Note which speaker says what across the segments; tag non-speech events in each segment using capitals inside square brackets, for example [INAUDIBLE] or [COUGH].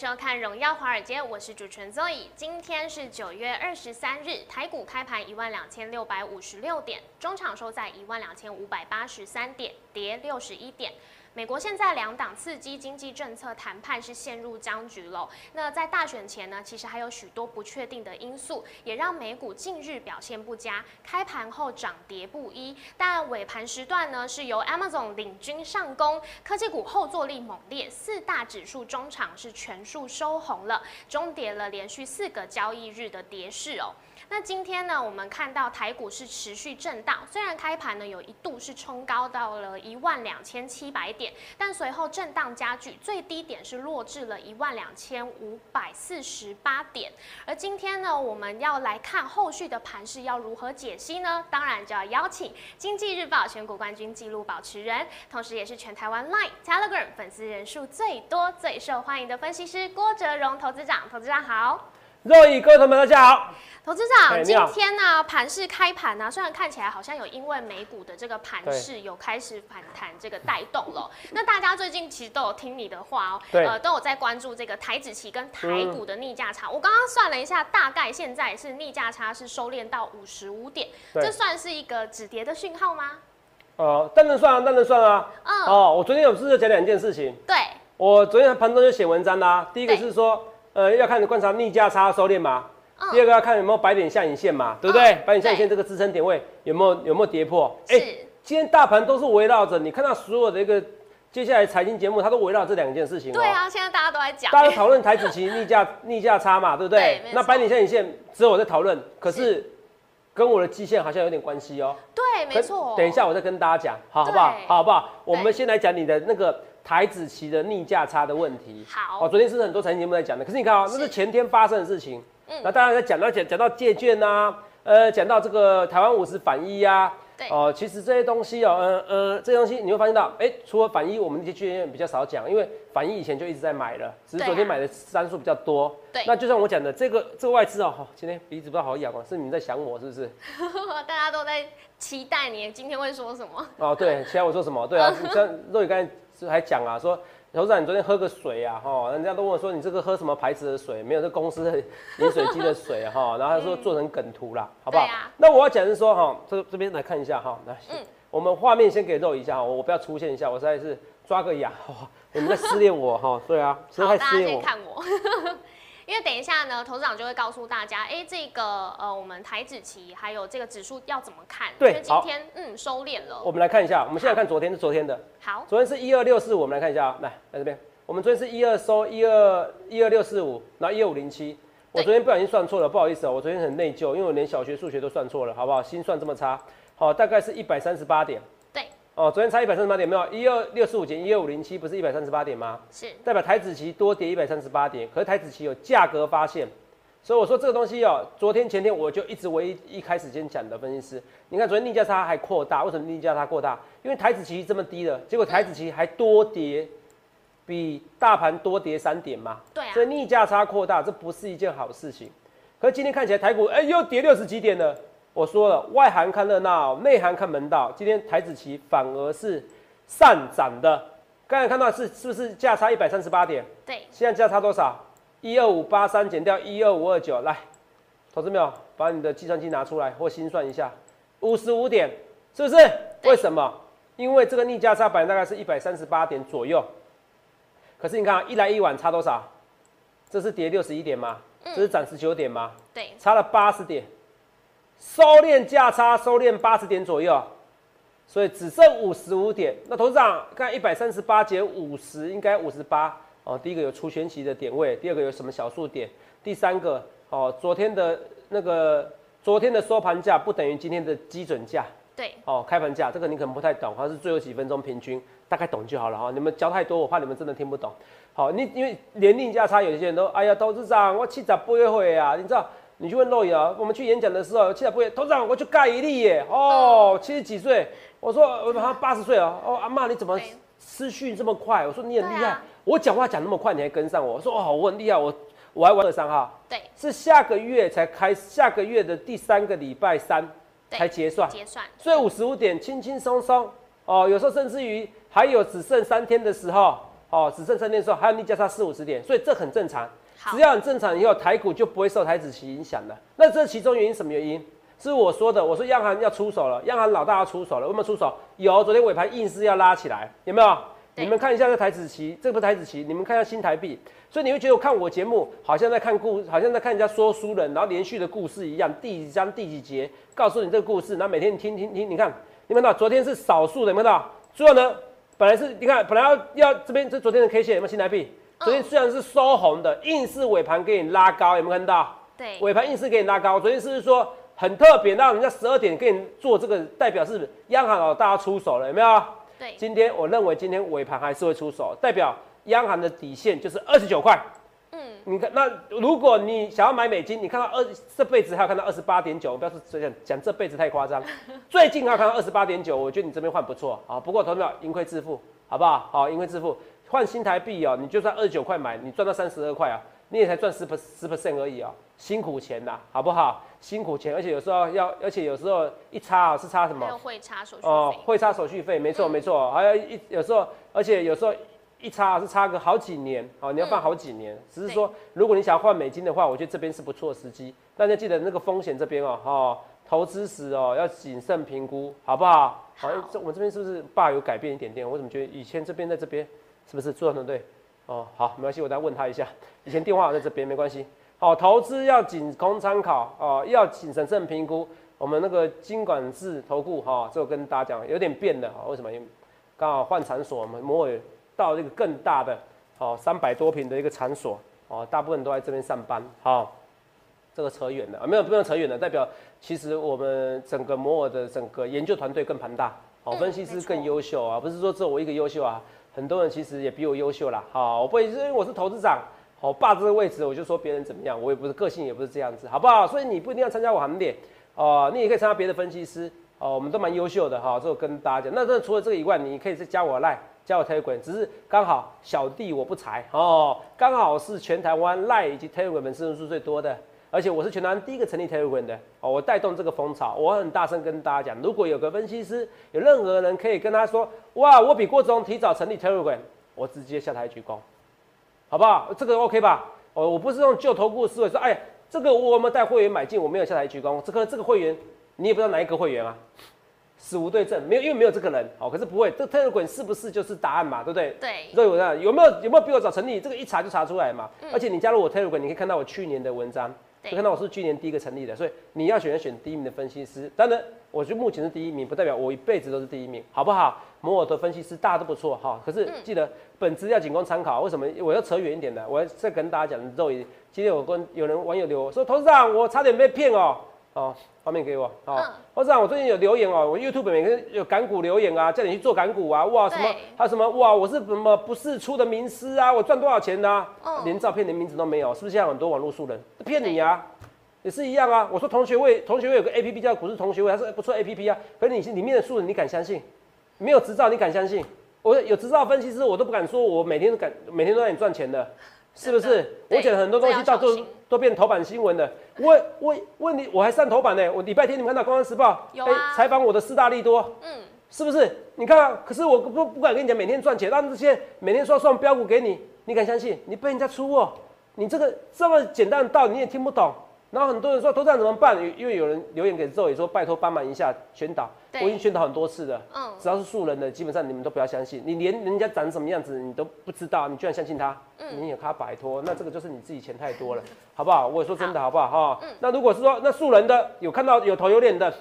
Speaker 1: 收看《荣耀华尔街》，我是主持人 Zoe。今天是九月二十三日，台股开盘一万两千六百五十六点，中场收在一万两千五百八十三点，跌六十一点。美国现在两党刺激经济政策谈判是陷入僵局了。那在大选前呢，其实还有许多不确定的因素，也让美股近日表现不佳。开盘后涨跌不一，但尾盘时段呢是由 Amazon 领军上攻，科技股后坐力猛烈，四大指数中场是全数收红了，终结了连续四个交易日的跌势哦。那今天呢，我们看到台股是持续震荡，虽然开盘呢有一度是冲高到了一万两千七百点，但随后震荡加剧，最低点是落至了一万两千五百四十八点。而今天呢，我们要来看后续的盘势要如何解析呢？当然就要邀请经济日报选股冠军纪录保持人，同时也是全台湾 Line、Telegram 粉丝人数最多、最受欢迎的分析师郭哲荣投资长。投资长好。
Speaker 2: 肉意各位同学们，大家好。
Speaker 1: 投资长，今天呢盘市开盘呢，虽然看起来好像有因为美股的这个盘势有开始反弹这个带动了，那大家最近其实都有听你的话哦，
Speaker 2: 对
Speaker 1: 呃，都有在关注这个台指期跟台股的逆价差。我刚刚算了一下，大概现在是逆价差是收敛到五十五点，
Speaker 2: 对
Speaker 1: 这算是一个止跌的讯号吗？
Speaker 2: 呃，当然算啊，当然算啊。
Speaker 1: 嗯，
Speaker 2: 哦，我昨天有是不是讲两件事情？
Speaker 1: 对，
Speaker 2: 我昨天盘中就写文章啦、第一个是说，呃，要看观察逆价差收敛嘛。
Speaker 1: 嗯
Speaker 2: 第二个要看有没有白点下影线嘛，对不对？
Speaker 1: 嗯
Speaker 2: 白点下影线
Speaker 1: 对
Speaker 2: 这个支撑点位有没有有没有跌破？
Speaker 1: 哎，
Speaker 2: 今天大盘都是围绕着你看到所有的一个接下来财经节目，它都围绕这两件事情、哦。
Speaker 1: 对。啊，现在大家都在讲，
Speaker 2: 大家都讨论台子期逆价 [LAUGHS] 逆价差嘛，对不对？那白点下影线只有我在讨论，可是跟我的基线好像有点关系哦。
Speaker 1: 对，没
Speaker 2: 可
Speaker 1: 错。
Speaker 2: 等一下我再跟大家讲，好好不好
Speaker 1: 对？
Speaker 2: 好不好？我
Speaker 1: 对
Speaker 2: 们先来讲你的那个台子期的逆价差的问题。
Speaker 1: 好
Speaker 2: 哦，昨天是很多财经节目在讲的，可是你看啊、
Speaker 1: 是
Speaker 2: 那是前天发生的事情。
Speaker 1: 嗯
Speaker 2: 那大家在讲到讲讲到借券呐、呃，讲到这个台湾五十反一呀、
Speaker 1: 对
Speaker 2: 哦，其实这些东西哦，呃呃，这些东西你会发现到，哎、除了反一，我们那些券比较少讲，因为反一以前就一直在买了，只是昨天买的单数比较多。
Speaker 1: 对
Speaker 2: 那就像我讲的，这个这个外资哦，哦今天鼻子不知道好痒哦，是你们在想我是不是？[LAUGHS]
Speaker 1: 大家都在期待你今天会说什么。
Speaker 2: 哦，对，期待我说什么？对啊，[LAUGHS] 像肉宇刚才是还讲啊，说董事长你昨天喝个水啊，哈，人家都问我说你这个喝什么牌子的水？没有，这公司的饮水机的水啊哈，[LAUGHS] 然后他说做成梗图啦，好不好？
Speaker 1: 啊
Speaker 2: 那我要讲的是说哈，这这边来看一下哈，来，
Speaker 1: 嗯
Speaker 2: 我们画面先给肉一下哈，我不要出现一下，我实在是抓个痒，哈，[LAUGHS] 你们在思念我哈，对啊，实在
Speaker 1: 好，
Speaker 2: 太
Speaker 1: 大家先
Speaker 2: 失恋我。
Speaker 1: 看我，因为等一下呢，投资长就会告诉大家，哎、这个呃，我们台指期还有这个指数要怎么看？
Speaker 2: 对
Speaker 1: 今天嗯收敛了。
Speaker 2: 我们来看一下，我们现在看昨天是昨天的，
Speaker 1: 好，
Speaker 2: 昨天是一二六四五，我们来看一下啊，来来这边，我们昨天是一二收一二一二六四五，然后一二五零七。我昨天不小心算错了，不好意思哦、我昨天很内疚，因为我连小学数学都算错了，好不好？心算这么差，好，大概是一百三十八点。
Speaker 1: 对，
Speaker 2: 哦，昨天差一百三十八点没有？一二六四五减一二五零七不是一百三十八点吗？
Speaker 1: 是
Speaker 2: 代表台子期多跌一百三十八点，可是台子期有价格发现，所以我说这个东西哦，昨天前天我就一直唯一一开始先讲的分析师，你看昨天逆价差还扩大，为什么逆价差扩大？因为台子期这么低了，结果台子期还多跌，比大盘多跌三点嘛，
Speaker 1: 对啊
Speaker 2: 所以逆价差扩大，这不是一件好事情。可是今天看起来台股哎、又跌六十几点了，我说了外行看热闹，内行看门道，今天台子期反而是上涨的。刚才看到是是不是价差一百三十八点？
Speaker 1: 对，
Speaker 2: 现在价差多少？一二五八三减掉一二五二九，来，投资没有？把你的计算机拿出来或心算一下，五十五点，是不是？为什么？因为这个逆价差本来大概是一百三十八点左右，可是你看啊，一来一往差多少？这是跌六十一点吗？这是涨十九点吗？
Speaker 1: 对，
Speaker 2: 差了八十点，收敛价差收敛八十点左右，所以只剩五十五点。那董事长看一百三十八减五十，应该五十八哦。第一个有除权期的点位，第二个有什么小数点，第三个哦，昨天的那个昨天的收盘价不等于今天的基准价
Speaker 1: 对，
Speaker 2: 哦，开盘价这个你可能不太懂，好像是最后几分钟平均，大概懂就好了哈、你们教太多，我怕你们真的听不懂。好，你因为年龄价差，有些人都哎呀，董事长我七十八岁啊，你知道？你去问肉眼啊，我们去演讲的时候，七十八岁，董事长我去盖一粒耶，哦，七十几岁，我说我好像八十岁啊，哦，阿妈你怎么
Speaker 1: 对。
Speaker 2: 失讯这么快？我说你很厉害，
Speaker 1: 啊。
Speaker 2: 我讲话讲那么快，你还跟上我？我说哦，我很厉害，我我还玩二三号，
Speaker 1: 对，
Speaker 2: 是下个月才开，下个月的第三个礼拜三才结算，
Speaker 1: 结算，
Speaker 2: 所以五十五点轻轻松松。哦，有时候甚至于还有只剩三天的时候，哦，只剩三天的时候，还有逆加差四五十点，所以这很正常。
Speaker 1: 好
Speaker 2: 只要很正常，以后台股就不会受台子期影响了。那这其中原因什么原因？是我说的，我说央行要出手了，央行老大要出手了，有没有出手？有，昨天尾盘硬是要拉起来，有没有？你们看一下这台子棋，这不是台子棋，你们看一下新台币，所以你会觉得我看我节目好像在看故，好像在看人家说书人，然后连续的故事一样，第几章第几节告诉你这个故事，然后每天你听听听，你看，你们看到昨天是少数的，有没有看到？最后呢，本来是你看本来要要这边这昨天的 K 线有没有新台币？昨天虽然是收红的，硬是尾盘给你拉高，有没有看到？
Speaker 1: 对，
Speaker 2: 尾盘硬是给你拉高。昨天是不是说很特别，让人家十二点给你做这个，代表是央行老大家出手了，有没有？
Speaker 1: 对，
Speaker 2: 今天我认为今天尾盘还是会出手，代表央行的底线就是二十九块。
Speaker 1: 嗯，
Speaker 2: 你看，那如果你想要买美金，你看到二这辈子还有看到二十八点九，不要说这样讲这辈子太夸张，[LAUGHS] 最近还有看到二十八点九，我觉得你这边换不错啊。不过投票盈亏自负，好不好？好，盈亏自负，换新台币哦，你就算二十九块买，你赚到三十二块啊，你也才赚十 per 十 percent 而已啊、辛苦钱呐，好不好？辛苦钱，而且有时候要，而且有时候一差啊是差什么
Speaker 1: 还？有汇差手续
Speaker 2: 哦
Speaker 1: 费，，
Speaker 2: 会差手续费，没错
Speaker 1: 嗯
Speaker 2: 没错，还有一有时候，而且有时候一差是差个好几年，哦，你要放好几年。只是说，如果你想要换美金的话，我觉得这边是不错的时机。大家记得那个风险这边哦，哦，投资时哦要谨慎评估，好不好？好，这我们这边是不是爸有改变一点点？我怎么觉得以前这边在这边是不是做团队？哦，好，没关系，我再问他一下。以前电话在这边没关系。好，投资要仅供参考哦，要谨审慎评估。我们那个金管制投顾哈，这我跟大家讲有点变了哈，为什么？因为刚好换场所，我们摩尔到这个更大的哦三百多平的一个场所哦，大部分都在这边上班哈。这个扯远了啊，没有不用扯远了，代表其实我们整个摩尔的整个研究团队更庞大，哦，
Speaker 1: 嗯
Speaker 2: 分析师更优秀啊，不是说只有我一个优秀啊，很多人其实也比我优秀啦。好，我不会因为我是投资长，好霸这个位置，我就说别人怎么样，我也不是个性也不是这样子，好不好？所以你不一定要参加我行列，哦，你也可以参加别的分析师，哦，我们都蛮优秀的哈，这我跟大家讲。那这除了这个以外，你可以再加我赖。加我 Telegram，只是刚好小弟我不才哦，刚好是全台湾赖以及 Telegram 粉丝人数最多的，而且我是全台湾第一个成立 Telegram 的哦，我带动这个风潮，我很大声跟大家讲，如果有个分析师，有任何人可以跟他说，哇，我比郭总提早成立 Telegram，我直接下台鞠躬，好不好？这个 OK 吧？哦，我不是用旧投顾的思维说，哎呀，这个我有没有带会员买进，我没有下台鞠躬，这个这个会员你也不知道哪一个会员啊，死无对证，没有，因为没有这个人，哦，可是不会，这 Telegram 是不是就是答案嘛，对不对？
Speaker 1: 对，
Speaker 2: 所以我讲有没有有没有比我早成立？这个一查就查出来嘛。而且你加入我 Telegram，你可以看到我去年的文章，
Speaker 1: 对
Speaker 2: 就看到我是去年第一个成立的。所以你要选选第一名的分析师。当然，我觉得目前是第一名，不代表我一辈子都是第一名，好不好？摩尔的分析师大家都不错哈。可是记得本质要仅供参考。为什么我要扯远一点的？我要再跟大家讲肉眼。今天我跟有人网友留我说，董事长，我差点被骗哦。哦，画面给我。哦
Speaker 1: 嗯，
Speaker 2: 董事长，我最近有留言哦，我 YouTube 每个人有港股留言啊，叫你去做港股啊，哇，什么还有什么哇，我是什么不是出的名师啊，我赚多少钱呢、
Speaker 1: 嗯
Speaker 2: 连照片连名字都没有，是不是现在很多网络素人骗你啊、也是一样啊。我说同学会，同学会有个 A P P 叫股市同学会，还是不错 A P P 啊。可是你是里面的素人，你敢相信？没有执照你敢相信？我有执照分析师，我都不敢说我每天都敢每天都让你赚钱的，是不是？
Speaker 1: 对
Speaker 2: 我讲很多东西到最后
Speaker 1: 这要小心
Speaker 2: 都变头版新闻了。问问问你，我还上头版呢。我礼拜天你们看到《公安时报》
Speaker 1: 有啊
Speaker 2: 哎采访我的四大利多，
Speaker 1: 嗯，
Speaker 2: 是不是？你看啊，可是我不不敢跟你讲每天赚钱，让这些每天说算标股给你，你敢相信？你被人家出货，你这个这么简单的道理你也听不懂。然后很多人说，头长怎么办？因为有人留言给周也说，拜托帮忙一下宣导。我已经宣导很多次了，
Speaker 1: 嗯
Speaker 2: 只要是素人的，基本上你们都不要相信。你连人家长什么样子你都不知道，你居然相信他，
Speaker 1: 嗯
Speaker 2: 你也他摆脱，那这个就是你自己钱太多了，[LAUGHS] 好不好？我也说真的，好不好？哈、那如果是说那素人的有看到有头有脸的，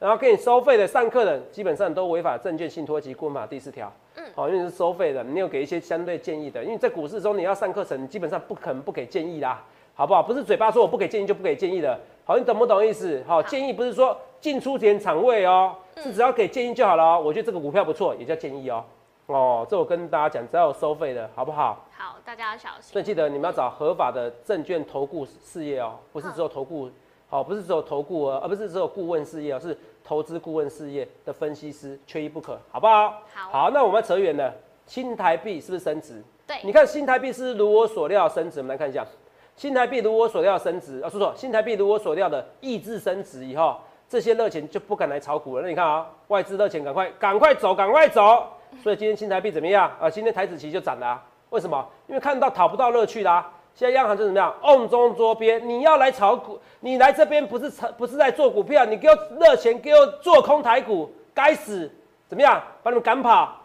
Speaker 2: 然后给你收费的上课的，基本上都违反证券信托及顾问法第四条。嗯，好，因为你是收费的，你有给一些相对建议的，因为在股市中你要上课程，你基本上不可能不给建议啦，好不好？不是嘴巴说我不给建议就不给建议的，好，你懂不懂意思？好，建议不是说进出点场位哦，是只要给建议就好了哦。我觉得这个股票不错，也叫建议哦。哦，这我跟大家讲，只要有收费的，好不好？
Speaker 1: 好，大家要小心
Speaker 2: 所以。记得你们要找合法的证券投顾事业哦，不是只有投顾，好、不是只有投顾哦，而不是只有顾问事业哦，是投资顾问事业的分析师，缺一不可，好不好？
Speaker 1: 好
Speaker 2: 那我们扯远了，新台币是不是升值？
Speaker 1: 对，
Speaker 2: 你看新台币是如我所料升值，我们来看一下，新台币如我所料升值啊，叔叔，新台币如我所料的抑制升值以后，这些热钱就不敢来炒股了。那你看啊，外资热钱赶快赶快走，赶快走。所以今天新台币怎么样啊？今天台子期就涨了、啊，为什么？因为看到讨不到乐趣啦。现在央行就怎么样？瓮中捉鳖。你要来炒股，你来这边不是炒，不是在做股票，你给我热钱，给我做空台股，该死！怎么样？把你们赶跑。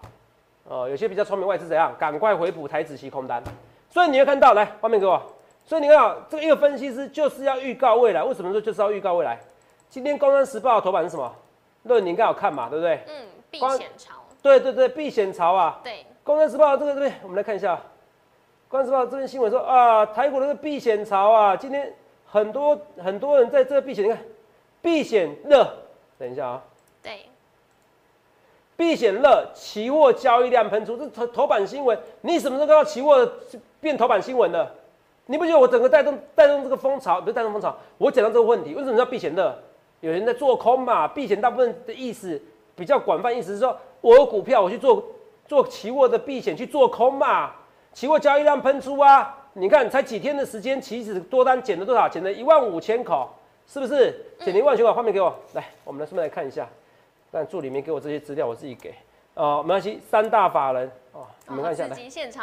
Speaker 2: 哦，有些比较聪明外资怎样？赶快回补台子期空单。所以你会看到，来画面给我。所以你看，这个一个分析师就是要预告未来。为什么说就是要预告未来？今天《工商时报》的头版是什么？论你应该有看嘛，对不对？
Speaker 1: 嗯，避险潮。
Speaker 2: 对对对，避险潮啊。
Speaker 1: 对，《
Speaker 2: 工商时报》这个这边，我们来看一下，《工商时报》这边新闻说啊，台股那个避险潮啊，今天很多很多人在这个避险，你看，避险热。等一下啊。
Speaker 1: 对。
Speaker 2: 避险热，期货交易量喷出，这头头版新闻。你什么时候看到期货变头版新闻的？你不觉得我整个带动带动这个风潮？不是带动风潮，我讲到这个问题，为什么叫避险热？有人在做空嘛？避险大部分的意思比较广泛，意思是说我有股票，我去做做期货的避险去做空嘛？期货交易量喷出啊！你看才几天的时间，期指多单减了多少？减了一万五千口，是不是？减了一万五千口，画面给我来，我们来顺便来看一下。但助理没给我这些资料，我自己给。哦，没关系，三大法人哦，你们看一下来。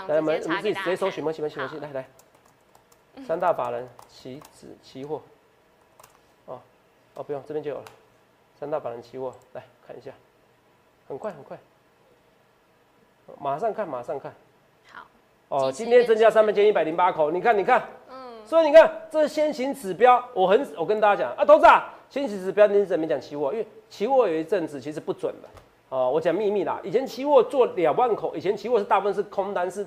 Speaker 1: 来，
Speaker 2: 我们我们自己直接搜寻，没关系，没关系，来来。三大法人期指期货。哦哦，不用，这边就有了。三大法人期货，来看一下，很快很快。马上看，马上看。
Speaker 1: 好。
Speaker 2: 哦，今天增加三千一百零八口，你看，你看。嗯。所以你看，这是先行指标。我很，我跟大家讲啊，投资啊。先行指标你怎么讲期货？因为期货有一阵子其实不准的哦。我讲秘密啦，以前期货做两万口，以前期货是大部分是空单，是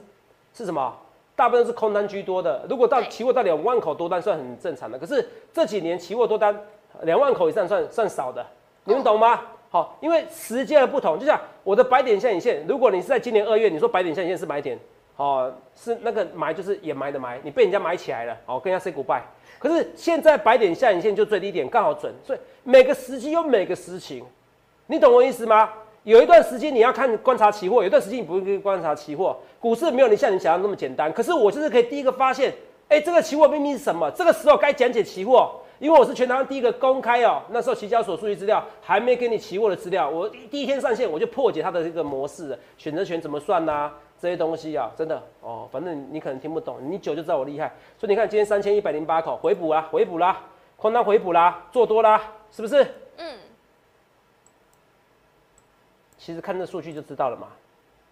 Speaker 2: 是什么？大部分是空单居多的。如果到期货到两万口多单算很正常的。可是这几年期货多单两万口以上算算少的，你们懂吗？好，因为时间的不同，就像我的白点下影线，如果你是在今年二月，你说白点下影线是买点，哦，是那个埋就是掩埋的埋，你被人家埋起来了，哦，跟人家 say goodbye。可是现在白点下影线就最低点刚好准，所以每个时机有每个时情，你懂我意思吗？有一段时间你要看观察期货，有一段时间你不用观察期货。股市没有你像你想象那么简单。可是我就是可以第一个发现，哎，这个期货秘密是什么？这个时候该讲解期货，因为我是全台湾第一个公开哦，那时候期交所数据资料还没给你期货的资料，我第一天上线我就破解它的这个模式，选择权怎么算呐？这些东西啊，真的哦，反正你可能听不懂，你久就知道我厉害。所以你看，今天三千一百零八口回补啦，回补啦，空单回补啦，做多啦，是不是？嗯。其实看这数据就知道了嘛。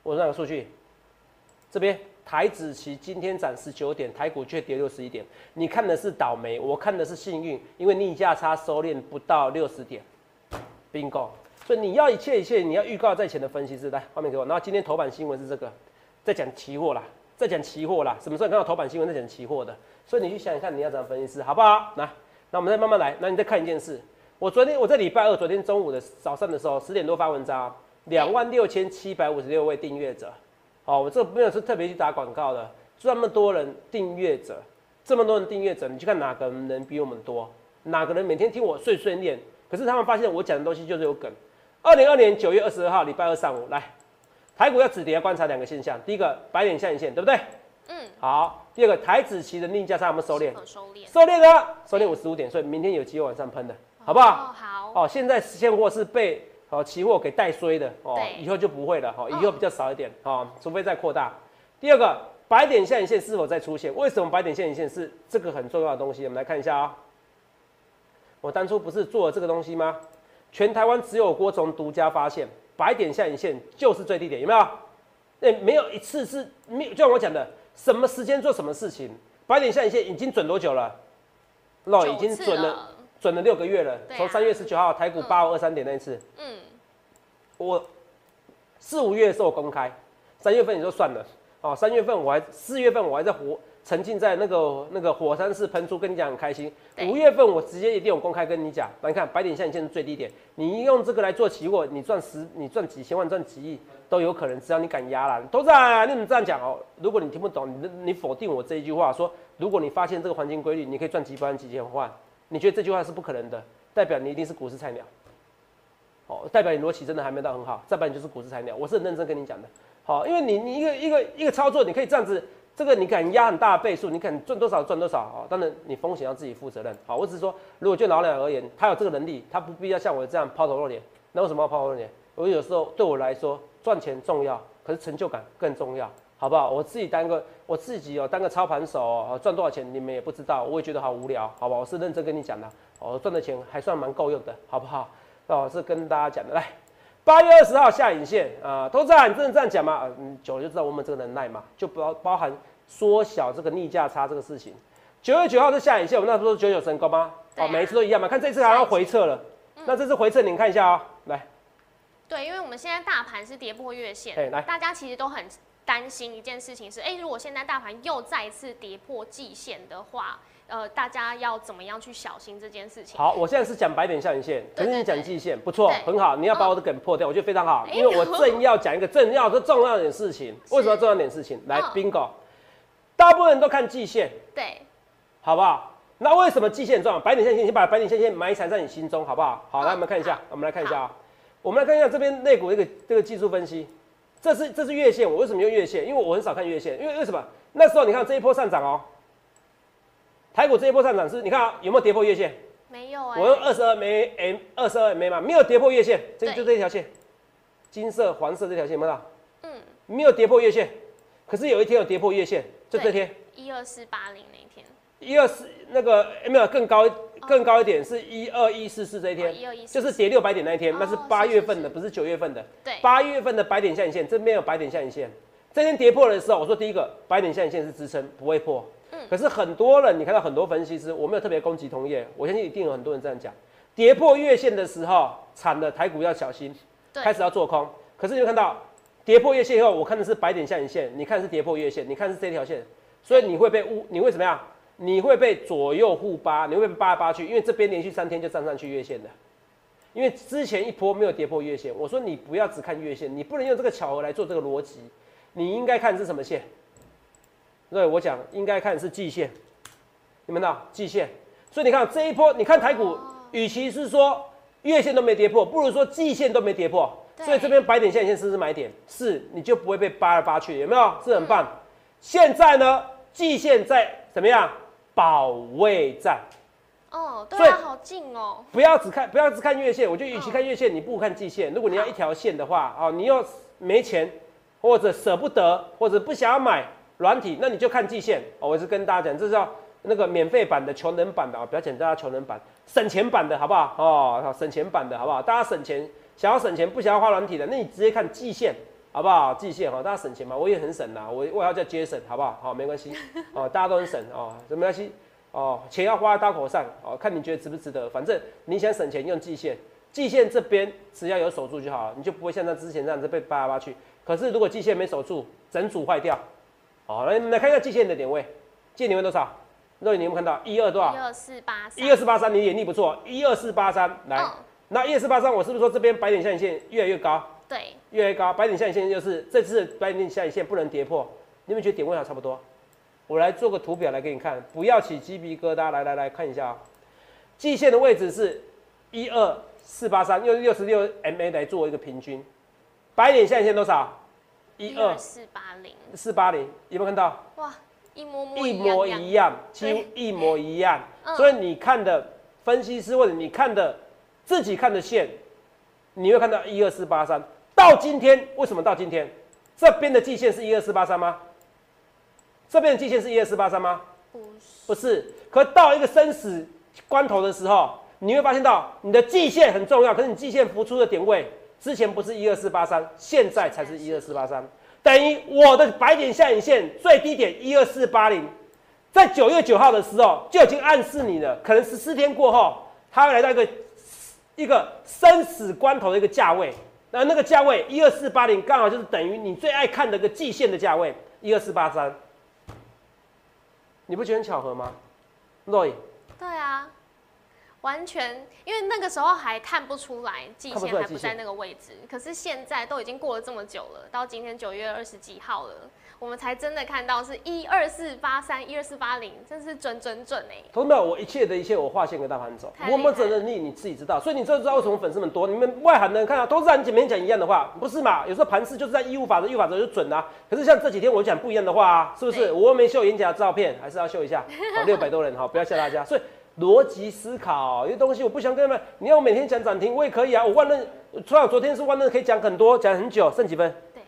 Speaker 2: 我哪个数据？这边台子期今天涨十九点，台股却跌六十一点。你看的是倒霉，我看的是幸运，因为逆价差收敛不到六十点，bingo。所以你要一切一切，你要预告在前的分析师来画面给我。然后今天头版新闻是这个。在讲期货啦，在讲期货啦，什么时候看到头版新闻在讲期货的？所以你去想一看，你要怎么分析，好不好？来，那我们再慢慢来。那你再看一件事，我昨天我在礼拜二昨天中午的早上的时候，十点多发文章，两万六千七百五十六位订阅者。哦，我这个没有是特别去打广告的，这么多人订阅者，这么多人订阅者，你去看哪个人比我们多？哪个人每天听我碎碎念？可是他们发现我讲的东西就是有梗。二零二年九月二十二号礼拜二上午来。台股要止跌，要观察两个现象。第一个，白点下影线，对不对？嗯。好。第二个，台子期的逆价差有没有收敛？
Speaker 1: 收敛。
Speaker 2: 收敛了，收敛五十五点，所以明天有机会往上喷的，好不好？
Speaker 1: 好。
Speaker 2: 哦，现在现货是被哦期货给带衰的哦，以后就不会了哦，以后比较少一点哦，除非再扩大。第二个，白点下影线是否再出现？为什么白点下影线是这个很重要的东西？我们来看一下啊。我当初不是做了这个东西吗？全台湾只有郭总独家发现。白点下影线就是最低点，有没有？哎，没有一次是没有，就像我讲的，什么时间做什么事情。白点下影线已经准多久了？
Speaker 1: 那
Speaker 2: 已经准了，准了六个月了。从三月十九号台股八五二三点那一次，嗯，我四五月的时候公开，三月份也就算了。哦，三月份我还四月份我还在火。沉浸在那个那个火山式喷出，跟你讲很开心。五月份我直接一定有公开跟你讲，来看白点线是最低点，你用这个来做期货，你赚十，你赚几千万，赚几亿都有可能，只要你敢压了。都在，你怎么这样讲哦？如果你听不懂，你你否定我这一句话，说如果你发现这个黄金规律，你可以赚几百万、几千万，你觉得这句话是不可能的，代表你一定是股市菜鸟。哦，代表你逻辑真的还没到很好，再不然就是股市菜鸟。我是很认真跟你讲的，好，因为你你一个一个一个操作，你可以这样子。这个你敢压很大的倍数，你敢赚多少赚多少啊？当然你风险要自己负责任。好，我只是说，如果就老两而言，他有这个能力，他不必要像我这样抛头露脸。那为什么要抛头露脸？我有时候对我来说，赚钱重要，可是成就感更重要。好。不好？我自己当个我自己哦，当个操盘手哦，赚多少钱你们也不知道，我也觉得好无聊，好吧？我是认真跟你讲的，哦，赚的钱还算蛮够用的，好不好？哦，是跟大家讲的。来，八月二十号下影线啊，投资人真的这样讲吗？嗯，久了就知道我们这个能耐嘛，就包包含缩小这个逆价差这个事情。九月九号是下影线，我们那时候九九神功吗？哦，每一次都一样嘛。看这次还要回撤了，那这次回撤你看一下啊，来。
Speaker 1: 对，因为我们现在大盘是跌破月线，
Speaker 2: 哎，来，
Speaker 1: 大家其实都很担心一件事情是，哎，如果现在大盘又再次跌破季线的话，呃，大家要怎么样去小心这件事情？
Speaker 2: 好，我现在是讲白点下影线，可是你讲季线，不错，很好，你要把我的梗破掉，我觉得非常好，因为我正要讲一个正要的重要点事情，为什么要重要点事情？来，bingo，大部分人都看季线，
Speaker 1: 对，
Speaker 2: 好不好？那为什么季线重要？白点线，先把白点线先埋藏在你心中，好不好？好，来我们看一下，我们来看一下啊。我们来看一下这边肋骨这个这个技术分析，这是这是月线，我为什么用月线？因为我很少看月线，因为为什么？那时候你看这一波上涨哦，台股这一波上涨是，你看啊有没有跌破月线？
Speaker 1: 没有啊
Speaker 2: 我用二十二 M 二十二 M 嘛，没有跌破月线，这就这一条线，金色黄色这条线，有没有？嗯，没有跌破月线，可是有一天有跌破月线，就这天，
Speaker 1: 一二四八零那一天，
Speaker 2: 一二四那个没有更高。更高一点是一二一四四这一天，就是跌六百点那一天，那是八月份的，不是九月份的。
Speaker 1: 对，
Speaker 2: 八月份的白点下影线，这边有白点下影线，这天跌破的时候，我说第一个白点下影线是支撑，不会破。嗯。可是很多人，你看到很多分析师，我没有特别攻击同业，我相信一定有很多人这样讲，跌破月线的时候，惨的台股要小心，开始要做空。可是你看到跌破月线以后，我看的是白点下影线，你看是跌破月线，你看是这条线，所以你会被误，你会怎么样？你会被左右互扒，你会被扒来扒去，因为这边连续三天就站上去月线的，因为之前一波没有跌破月线。我说你不要只看月线，你不能用这个巧合来做这个逻辑，你应该看是什么线？对，我讲应该看是季线，你们呢季线。所以你看这一波，你看台股，与其是说月线都没跌破，不如说季线都没跌破。所以这边白点线线是不是买点？是，你就不会被扒来扒去，有没有？是很棒。现在呢，季线在怎么样？保卫战，
Speaker 1: 哦，对啊，好近哦。
Speaker 2: 不要只看，不要只看月线。我觉得与其看月线，你不如看季线。如果你要一条线的话，哦，你又没钱，或者舍不得，或者不想要买软体，那你就看季线。哦，我是跟大家讲，这是叫那个免费版的穷人版的啊，不要讲大家求人版，省钱版的好不好？哦，省钱版的好不好？大家省钱，想要省钱，不想要花软体的，那你直接看季线。好不好？季线哈，大家省钱嘛，我也很省呐，我我要叫节省，好不好？好，没关系 [LAUGHS] 哦，大家都很省哦，没关系哦，钱要花在刀口上哦，看你觉得值不值得，反正你想省钱用季线，季线这边只要有守住就好了，你就不会像那之前这样子被扒来扒去。可是如果季线没守住，整组坏掉。好，来来看一下季线的点位，季点位多少？肉眼你有没有看到一二多少？
Speaker 1: 一二四八三。
Speaker 2: 一二四八三，你眼力不错，一二四八三，来，那一二四八三，我是不是说这边白点下影线越来越高？
Speaker 1: 对，
Speaker 2: 越来越高，白点下影线就是这次白点下影线不能跌破，你们觉得点位还差不多？我来做个图表来给你看，不要起鸡皮疙瘩，来来来看一下啊，季线的位置是一二四八三，用六十六 MA 来做一个平均，白点下影线多少？
Speaker 1: 一二四八零，
Speaker 2: 四八零，有没有看到？
Speaker 1: 哇，一模
Speaker 2: 一模一样，几乎一模一样，所以你看的分析师或者你看的自己看的线，你会看到一二四八三。到今天，为什么到今天？这边的季线是一二四八三吗？这边的季线是一二四八三吗？
Speaker 1: 不是，
Speaker 2: 不是。可到一个生死关头的时候，你会发现到你的季线很重要。可是你季线浮出的点位，之前不是一二四八三，现在才是一二四八三，等于我的白点下影线最低点一二四八零，在九月九号的时候就已经暗示你了，可能十四天过后，它会来到一个一个生死关头的一个价位。那那个价位一二四八零，刚好就是等于你最爱看的个季线的价位一二四八三，你不觉得很巧合吗？Roy？
Speaker 1: 对啊，完全，因为那个时候还看不出来季线还不在那个位置，可是现在都已经过了这么久了，到今天九月二十几号了。我们才真的看到是一二四八三一二四八零，真是准准准哎！
Speaker 2: 同志们，我一切的一切我划线给大盘走，我没有能力你自己知道，所以你知道为什么粉丝们多？你们外行人看到都是按前面讲一样的话，不是嘛？有时候盘势就是在义务法则，义务法则就准啊。可是像这几天我讲不一样的话啊，是不是？我又没秀演讲的照片，还是要秀一下。好，六百多人哈，不要吓大家。所以逻辑思考，有些东西我不想跟他们。你要我每天讲涨停，我也可以啊。我万润，除了昨天是万润可以讲很多，讲很久，剩几分？对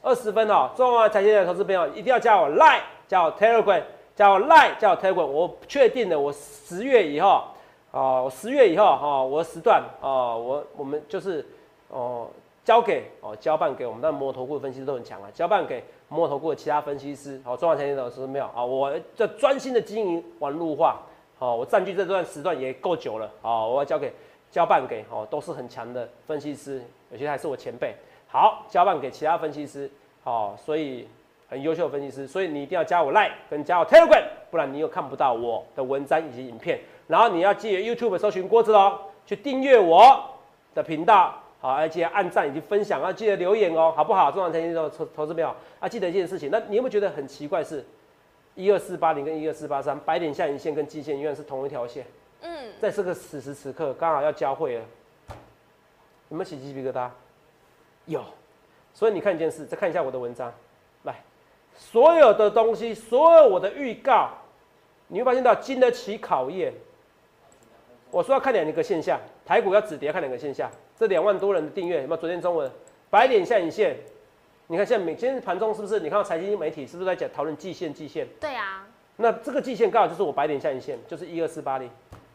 Speaker 2: 二十分哦，中华财经的投资朋友一定要加我 Lie，加我 Telegram，加我 Line，加我 Telegram。我确定的，我十月以后，哦，十月以后哈，我的时段哦，我我们就是哦，交给哦，交办给我们的摩头顾分析师都很强啊，交办给摩头顾的其他分析师，好，中华财经的投资没有啊，我在专心的经营网路化，哦，我占据这段时段也够久了，哦，我要交给交办给哦，都是很强的分析师，有些还是我前辈。好，交办给其他分析师，好，所以很优秀的分析师，所以你一定要加我 Line 跟加我 Telegram，不然你又看不到我的文章以及影片。然后你要记得 YouTube 搜寻郭子龙，去订阅我的频道，好，而且按赞以及分享，要记得留言哦，好不好？中长财经投投投资票啊，记得一件事情，那你有没有觉得很奇怪？是，一二四八零跟一二四八三，白点下影线跟季线永远是同一条线。嗯，在这个此时此刻刚好要交汇了，有没有起鸡皮疙瘩？有，所以你看一件事，再看一下我的文章，来，所有的东西，所有我的预告，你会发现到经得起考验。我说要看两个现象，台股要止跌，看两个现象。这两万多人的订阅有没有？昨天中文白点下影线，你看现在每今天盘中是不是？你看到财经媒体是不是在讲讨论季线？季线？
Speaker 1: 对啊。
Speaker 2: 那这个季线刚好就是我白点下影线，就是一二四八零，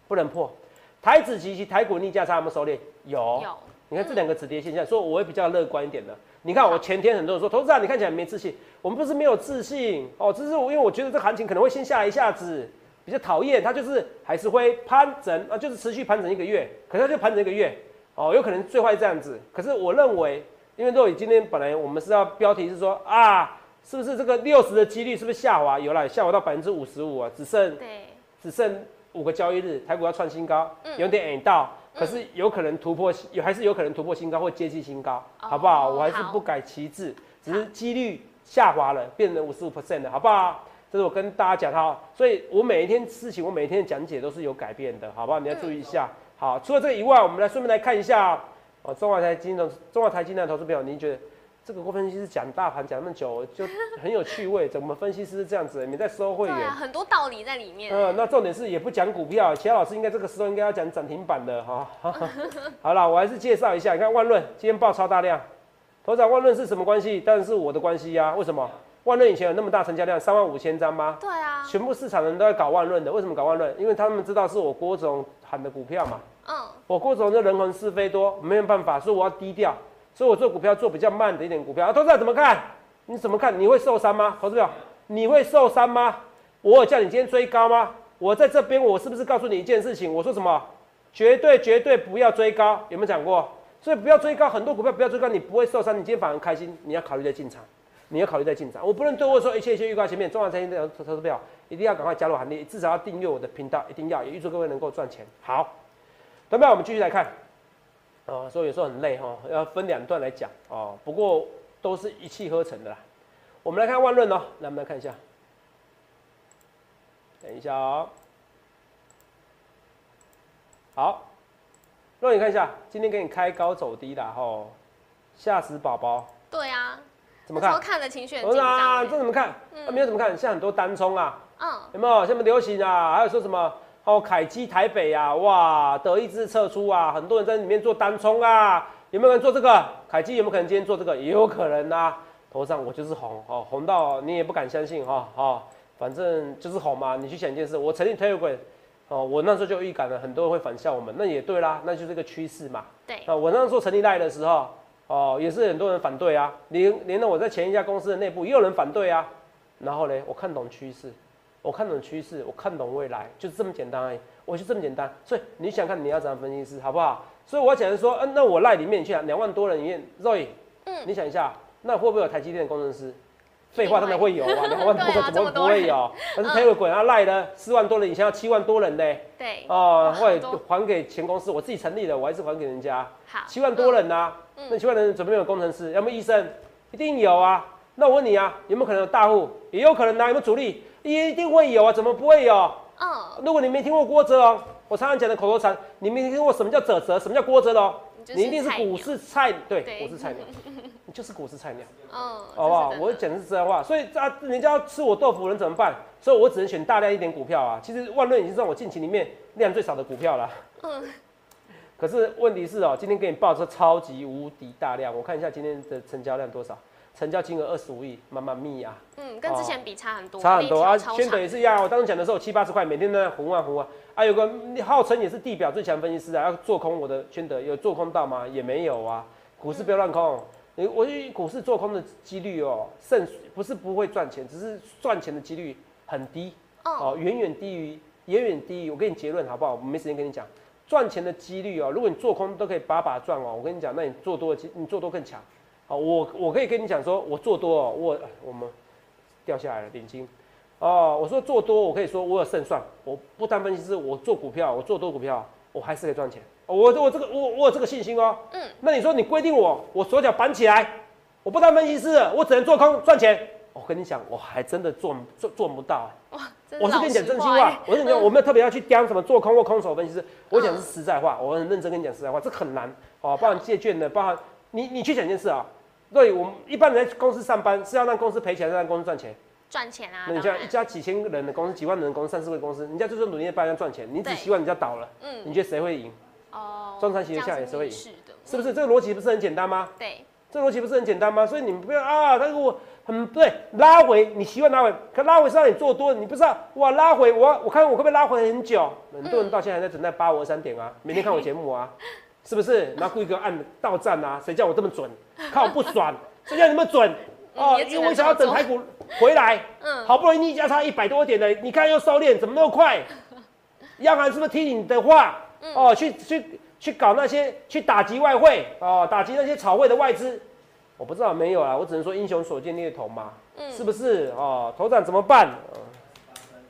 Speaker 2: 不能破。台指及其台股逆价差有没有收敛？有。
Speaker 1: 有。
Speaker 2: 你看这两个止跌现象，所以我会比较乐观一点的。你看我前天很多人说，投资长你看起来没自信，我们不是没有自信哦，只是我因为我觉得这行情可能会先下来一下子，比较讨厌，它就是还是会盘整啊，就是持续盘整一个月，可是它就盘整一个月哦，有可能最坏这样子。可是我认为，因为若雨今天本来我们是要标题是说啊，是不是这个六十的几率是不是下滑？有了，下滑到百分之五十五啊，只剩
Speaker 1: 对，
Speaker 2: 只剩五个交易日，台股要创新高，有点引到。可是有可能突破，有还是有可能突破新高或接近新高，好不好？我还是不改旗帜，只是几率下滑了，变成五十五 percent 的，好不好？这是我跟大家讲哈，所以我每一天事情，我每一天的讲解都是有改变的，好不好？你要注意一下。好，除了这个以外，我们来顺便来看一下哦，中华台金的、中华台金的投资朋友，您觉得？这个郭分析师讲大盘讲那么久，就 [LAUGHS] 很有趣味。怎么分析师是这样子？你在收会员，
Speaker 1: 很多道理在里面。
Speaker 2: 嗯，那重点是也不讲股票，其他老师应该这个时候应该要讲涨停板的哈。[LAUGHS] 好了，我还是介绍一下。你看万润今天爆超大量，头涨万润是什么关系？当然是我的关系呀。为什么？万润以前有那么大成交量，三万五千张吗？
Speaker 1: 对啊。
Speaker 2: 全部市场人都在搞万润的，为什么搞万润？因为他们知道是我郭总喊的股票嘛。嗯。我过总这人红是非多，没有办法，所以我要低调。所以我做股票做比较慢的一点股票，啊投资者怎么看？你怎么看？你会受伤吗？投资者，你会受伤吗？我有叫你今天追高吗？我在这边，我是不是告诉你一件事情？我说什么？绝对绝对不要追高，有没有讲过？所以不要追高，很多股票不要追高，你不会受伤，你今天反而开心。你要考虑再进场，你要考虑再进场。我不能对我说一切一切预告前面，中华财经的投资票一定要赶快加入行列，至少要订阅我的频道，一定要也预祝各位能够赚钱。好，等下我们继续来看。哦，所以有时候很累哈，要分两段来讲哦。不过都是一气呵成的啦。我们来看万润哦，来我们来看一下。等一下哦。好，若你看一下，今天给你开高走低的吼，吓死宝宝。
Speaker 1: 对啊。
Speaker 2: 怎么看？
Speaker 1: 看的情绪很紧张。
Speaker 2: 这怎么看？啊，没有怎么看？现在很多单冲啊。嗯。有没有？现在流行啊？还有说什么？哦，凯基台北啊，哇，德意志撤出啊，很多人在里面做单冲啊，有没有人做这个？凯基有没有可能今天做这个？也有可能啊。头上我就是红哦，红到你也不敢相信哈，哦，反正就是红嘛。你去想一件事，我曾经推过，哦，我那时候就预感了，很多人会反笑我们，那也对啦，那就是个趋势嘛。
Speaker 1: 对。
Speaker 2: 啊，我那时候成立赖的时候，哦，也是很多人反对啊，连连到我在前一家公司的内部也有人反对啊。然后呢，我看懂趋势。我看懂趋势，我看懂未来，就是这么简单而已。我就这么简单，所以你想看你要怎样分析师，好不好？所以我要讲的说，嗯，那我赖里面去啊，两万多人里面，Roy，嗯，你想一下，那会不会有台积电的工程师？废话，当然会有啊，两万多个 [LAUGHS] 怎么不会有？但是 Telegram 啊赖的四万多人，以前要七万多人呢。
Speaker 1: 对。
Speaker 2: 哦，会还给前公司，我自己成立的，我还是还给人家。
Speaker 1: 好。
Speaker 2: 七万多人呐，那七万人准备有工程师？有没有医生？一定有啊。那我问你啊，有没有可能有大户？也有可能啊，有没有主力？一定会有啊，怎么不会有？嗯，如果你没听过郭哲哦，我常常讲的口头禅，你没听过什么叫哲哲，什么叫郭哲哦？你一定是股市菜，对，股市菜鸟，你就是股市菜鸟，嗯，好不好？我讲的是真话，所以啊，人家要吃我豆腐人怎么办？所以我只能选大量一点股票啊。其实万润已经是我近期里面量最少的股票了，嗯。可是问题是哦，今天给你报这超级无敌大量，我看一下今天的成交量多少。成交金额二十五亿，妈妈咪呀，
Speaker 1: 嗯，跟之前比差很多，
Speaker 2: 差很多啊。
Speaker 1: 那一条超
Speaker 2: 宣德也是一样，我当时讲的时候七八十块，每天都在红啊红啊。啊，有个号称也是地表最强分析师啊，要做空我的宣德，有做空到吗？也没有啊。股市不要乱空，你我股市做空的几率哦，胜不是不会赚钱，只是赚钱的几率很低
Speaker 1: 哦，
Speaker 2: 哦，远远低于，远远低于。我给你结论好不好？我没时间跟你讲，赚钱的几率哦，如果你做空都可以把把赚哦，我跟你讲，那你做多的几，你做多更强。好，我我可以跟你讲说，我做多哦，我我们掉下来了，领金。哦，我说做多，我可以说我有胜算。我不当分析师，我做股票，我做多股票，我还是可以赚钱。我我这个我我有这个信心哦。
Speaker 1: 嗯。
Speaker 2: 那你说你规定我，我手脚绑起来，我不当分析师，我只能做空赚钱。我跟你讲，我还真的做做做不到。
Speaker 1: 哇，
Speaker 2: 我是跟你讲真心话。我跟你讲，[LAUGHS] 我没有特别要去刁什么做空或空手分析师。我讲是实在话，我很认真跟你讲实在话，这很难哦。包含借券的，包含你你去想一件事啊。对我们一般人在公司上班是要让公司赔钱，让公司赚钱。
Speaker 1: 赚钱啊！
Speaker 2: 那你像一家几千个人的公司，几万人的公司，三四位公司，人家就是努力的帮人家赚钱，你只希望人家倒了。嗯。你觉得谁会赢？哦。中产企业下也是会赢。是的。是不是这个逻辑不是很简单吗？
Speaker 1: 对。
Speaker 2: 这个逻辑不是很简单吗？所以你们不要啊，他我很对拉回，你希望拉回，可拉回是让你做多，你不知道哇拉回我我看我会不会拉回很久？很多人到现在还在等待八五二三点啊，[LAUGHS] 每天看我节目啊，是不是？然后故意给我按到站啊，谁叫我这么准？[LAUGHS] 看我不爽。谁叫你们准哦？因为我想要等台股回来，嗯，好不容易逆价差一百多点的，你看又收敛，怎么那么快？[LAUGHS] 央行是不是听你的话？哦，去去去搞那些去打击外汇哦，打击那些炒汇的外资？我不知道没有啊，我只能说英雄所见略同嘛，是不是？哦，头长怎么办？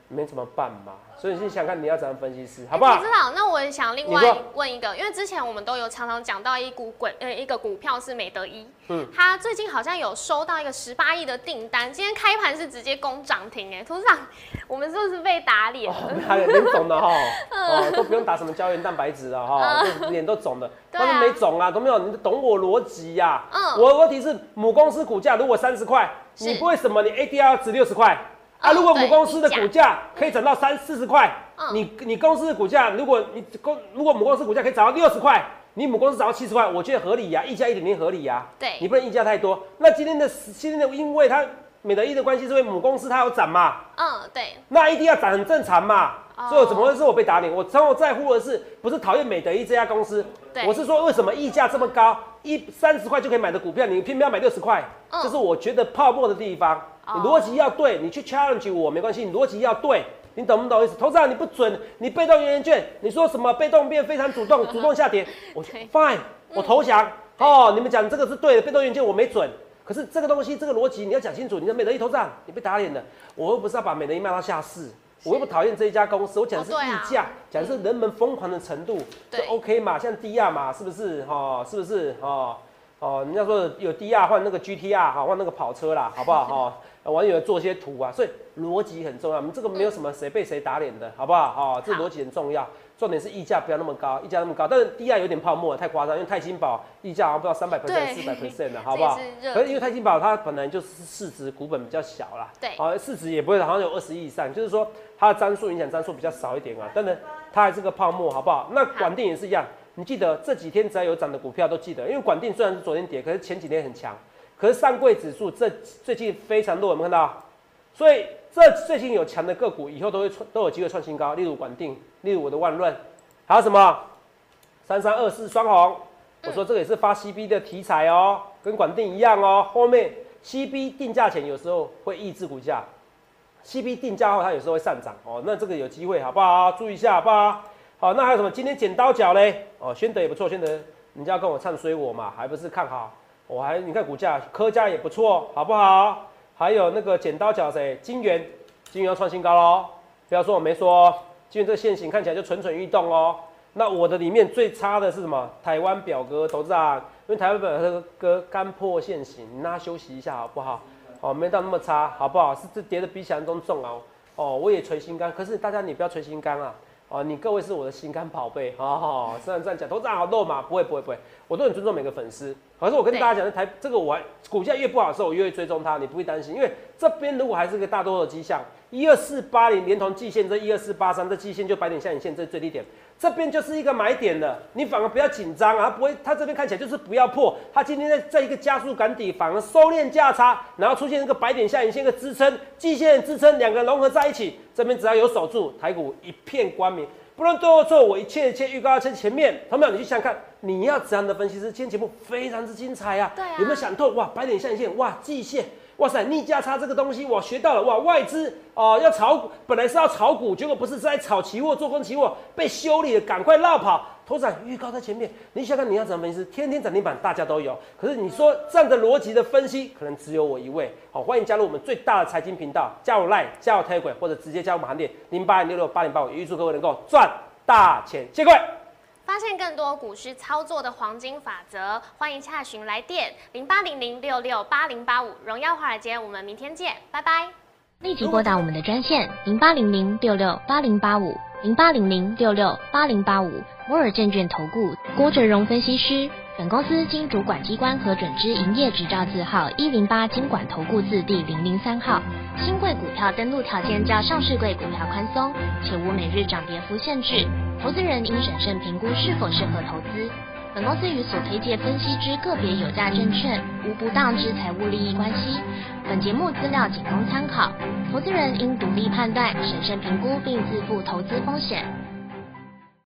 Speaker 2: 没怎么办嘛。所以你想看你要怎样分析师，好不好？
Speaker 1: 知道。那我想另外问一个，因为之前我们都有常常讲到一股股呃一个股票是美德一，嗯，它最近好像有收到一个十八亿的订单，今天开盘是直接攻涨停哎，董事长，我们是不是被打脸？
Speaker 2: 打脸肿的哈，[LAUGHS] 哦都不用打什么胶原蛋白质了哈，脸都肿的，[LAUGHS] 但是没肿啊，都没有，你懂我逻辑呀？嗯，我的问题是母公司股价如果三十块，你不会什么你 ADR 值六十块？啊，如果母公司的股价可以涨到三四十块，你你公司的股价，如果你公如果母公司股价可以涨到六十块，你母公司涨到七十块，我觉得合理呀，溢价一点点合理呀。
Speaker 1: 对，
Speaker 2: 你不能溢价太多。那今天的今天的，因为它美德一的关系，是因为母公司它有涨嘛？
Speaker 1: 嗯，对。
Speaker 2: 那一定要涨很正常嘛。所以怎么会是我被打脸？我真我在乎的是不是讨厌美德一这家公司？我是说为什么溢价这么高，一三十块就可以买的股票，你偏偏要买六十块？这是我觉得泡沫的地方。你逻辑要对，你去 challenge 我没关系，你逻辑要对，你懂不懂意思？投资人你不准，你被动元元券，你说什么被动变非常主动，[LAUGHS] 主动下跌，我 fine，我投降。哦，你们讲这个是对的，被动元券我没准，可是这个东西这个逻辑你要讲清楚。你的美德一投资你被打脸了，我又不是要把美德一卖到下市，我又不讨厌这一家公司，我讲的是溢价，讲的是人们疯狂的程度，这 OK 嘛？像低亚嘛，是不是？哈，是不是？哈，哦，人家说有低亚换那个 GTR 哈，换那个跑车啦，好不好？哈。网友做些图啊，所以逻辑很重要。我们这个没有什么谁被谁打脸的，好不好？好，这逻辑很重要。重点是溢价不要那么高，溢价那么高，但是低价有点泡沫，太夸张。因为泰金宝溢价好像不知道三百 percent、四百 percent 的，[LAUGHS] 好不好？可是因为泰金宝它本来就是市值股本比较小啦，
Speaker 1: 对，
Speaker 2: 好市值也不会好像有二十亿以上，就是说它的张数影响张数比较少一点啊。但呢它还是个泡沫，好不好？那广电也是一样，你记得这几天只要有涨的股票都记得，因为广电虽然是昨天跌，可是前几天很强。可是上柜指数这最近非常弱，有没有看到？所以这最近有强的个股，以后都会创都有机会创新高，例如管定，例如我的万润，还有什么三三二四双红，我说这个也是发 CB 的题材哦，跟管定一样哦。后面 CB 定价前有时候会抑制股价，CB 定价后它有时候会上涨哦。那这个有机会好不好？注意一下好不好？好，那还有什么？今天剪刀脚嘞？哦，宣德也不错，宣德人家跟我唱衰我嘛，还不是看好？我还你看股价，科家也不错，好不好？还有那个剪刀脚谁？金元，金元要创新高喽！不要说我没说，金元这线型看起来就蠢蠢欲动哦。那我的里面最差的是什么？台湾表哥投资啊，因为台湾表哥干破线型，你让他休息一下好不好？哦，没到那么差，好不好？是这跌的比想象中重哦。哦，我也捶心肝，可是大家你不要捶心肝啊！哦，你各位是我的心肝宝贝，好好，虽然这样讲，投资好肉嘛，不会不会不会，我都很尊重每个粉丝。可是我跟大家讲，台这个我还股价越不好的时候，我越会追踪它，你不会担心，因为这边如果还是个大多的迹象，一二四八零连同季线，这一二四八三这季线就白点下影线，这是最低点，这边就是一个买点了，你反而不要紧张啊，不会，它这边看起来就是不要破，它今天在在一个加速赶底，反而收敛价差，然后出现一个白点下影线一个支撑，季线支撑两个融合在一起，这边只要有守住，台股一片光明。不论对或错，我一切一切预告在前面。同学们，你去想想看，你要怎样的分析师？今天节目非常之精彩啊！
Speaker 1: 对啊
Speaker 2: 有没有想透？哇，白点下影线，哇，季线，哇塞，逆价差这个东西，我学到了。哇，外资哦、要炒股，本来是要炒股，结果不是是在炒期货，做空期货被修理了，赶快绕跑。头涨预告在前面，你想想看，你要怎么分析？天天涨停板大家都有，可是你说这样的逻辑的分析，可能只有我一位。好，欢迎加入我们最大的财经频道，加入 Line，加入 Telegram，或者直接加入我们行列零八零六六八零八五，也预祝各位能够赚大钱，谢谢各位。
Speaker 1: 发现更多股市操作的黄金法则，欢迎洽询来电零八零零六六八零八五。荣耀华尔街，我们明天见，拜拜。
Speaker 3: 立即拨打我们的专线零八零零六六八零八五零八零零六六八零八五摩尔证券投顾郭哲荣分析师。本公司经主管机关核准之营业执照字号一零八金管投顾字第零零三号。新贵股票登录条件较上市贵股票宽松，且无每日涨跌幅限制。投资人应审慎评估是否适合投资。本公司与所推介分析之个别有价证券无不当之财务利益关系。本节目资料仅供参考，投资人应独立判断、审慎评估并自负投资风险。